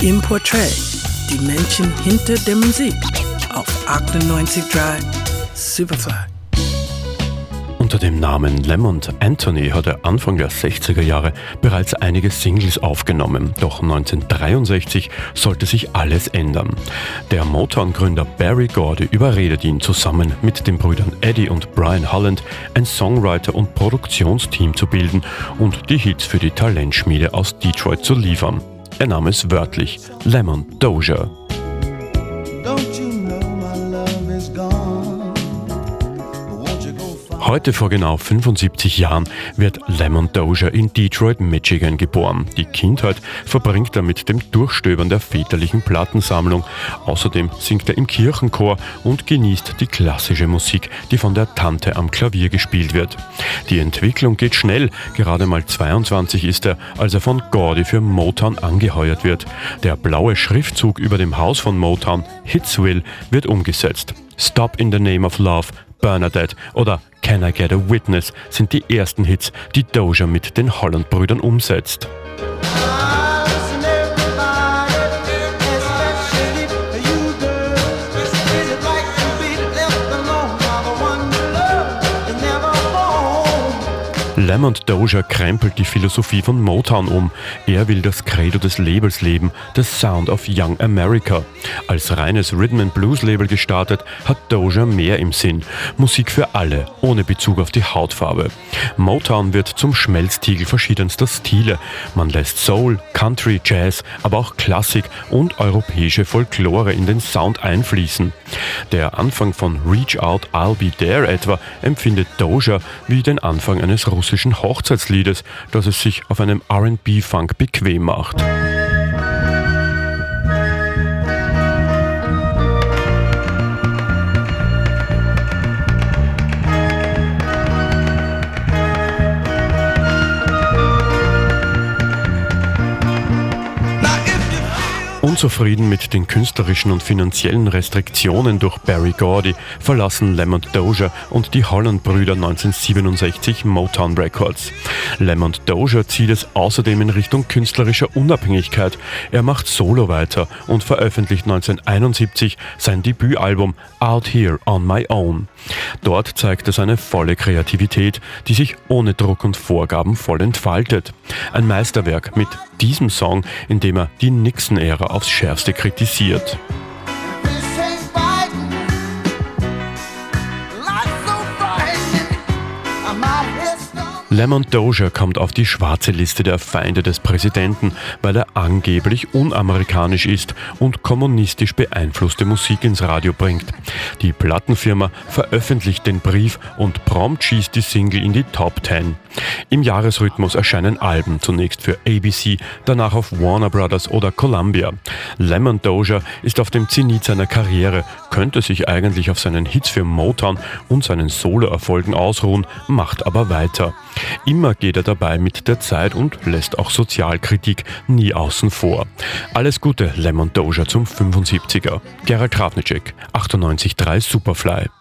Im Portrait, die Menschen hinter der Musik auf 98.3 Superfly. Unter dem Namen Lemond Anthony hat er Anfang der 60er Jahre bereits einige Singles aufgenommen, doch 1963 sollte sich alles ändern. Der Motown-Gründer Barry Gordy überredet ihn zusammen mit den Brüdern Eddie und Brian Holland ein Songwriter- und Produktionsteam zu bilden und die Hits für die Talentschmiede aus Detroit zu liefern. Er nahm es wörtlich Lemon Doja. Heute vor genau 75 Jahren wird Lemon Dozier in Detroit, Michigan geboren. Die Kindheit verbringt er mit dem Durchstöbern der väterlichen Plattensammlung. Außerdem singt er im Kirchenchor und genießt die klassische Musik, die von der Tante am Klavier gespielt wird. Die Entwicklung geht schnell. Gerade mal 22 ist er, als er von Gordy für Motown angeheuert wird. Der blaue Schriftzug über dem Haus von Motown, Hitsville, wird umgesetzt. Stop in the Name of Love, Bernadette oder Can I Get a Witness sind die ersten Hits, die Doja mit den Holland-Brüdern umsetzt. Lamont Dozier krempelt die Philosophie von Motown um. Er will das Credo des Labels leben, das Sound of Young America. Als reines Rhythm and Blues Label gestartet, hat Dozier mehr im Sinn. Musik für alle, ohne Bezug auf die Hautfarbe. Motown wird zum Schmelztiegel verschiedenster Stile. Man lässt Soul, Country, Jazz, aber auch Klassik und europäische Folklore in den Sound einfließen. Der Anfang von Reach Out, I'll Be There etwa empfindet Dozier wie den Anfang eines russischen russischen Hochzeitsliedes, das es sich auf einem RB-Funk bequem macht. Unzufrieden mit den künstlerischen und finanziellen Restriktionen durch Barry Gordy verlassen Lemon Dozier und die Holland-Brüder 1967 Motown Records. Lemon Dozier zieht es außerdem in Richtung künstlerischer Unabhängigkeit. Er macht Solo weiter und veröffentlicht 1971 sein Debütalbum Out Here on My Own. Dort zeigt er seine volle Kreativität, die sich ohne Druck und Vorgaben voll entfaltet. Ein Meisterwerk mit diesem Song, in dem er die Nixon-Ära aufs Schärfste kritisiert. Lemon Dozier kommt auf die schwarze Liste der Feinde des Präsidenten, weil er angeblich unamerikanisch ist und kommunistisch beeinflusste Musik ins Radio bringt. Die Plattenfirma veröffentlicht den Brief und prompt schießt die Single in die Top 10. Im Jahresrhythmus erscheinen Alben, zunächst für ABC, danach auf Warner Brothers oder Columbia. Lemon Dozier ist auf dem Zenit seiner Karriere, könnte sich eigentlich auf seinen Hits für Motown und seinen Soloerfolgen ausruhen, macht aber weiter. Immer geht er dabei mit der Zeit und lässt auch Sozialkritik nie außen vor. Alles Gute, Lemon Dozier zum 75er. Gerald Krafnicek, 98.3 Superfly.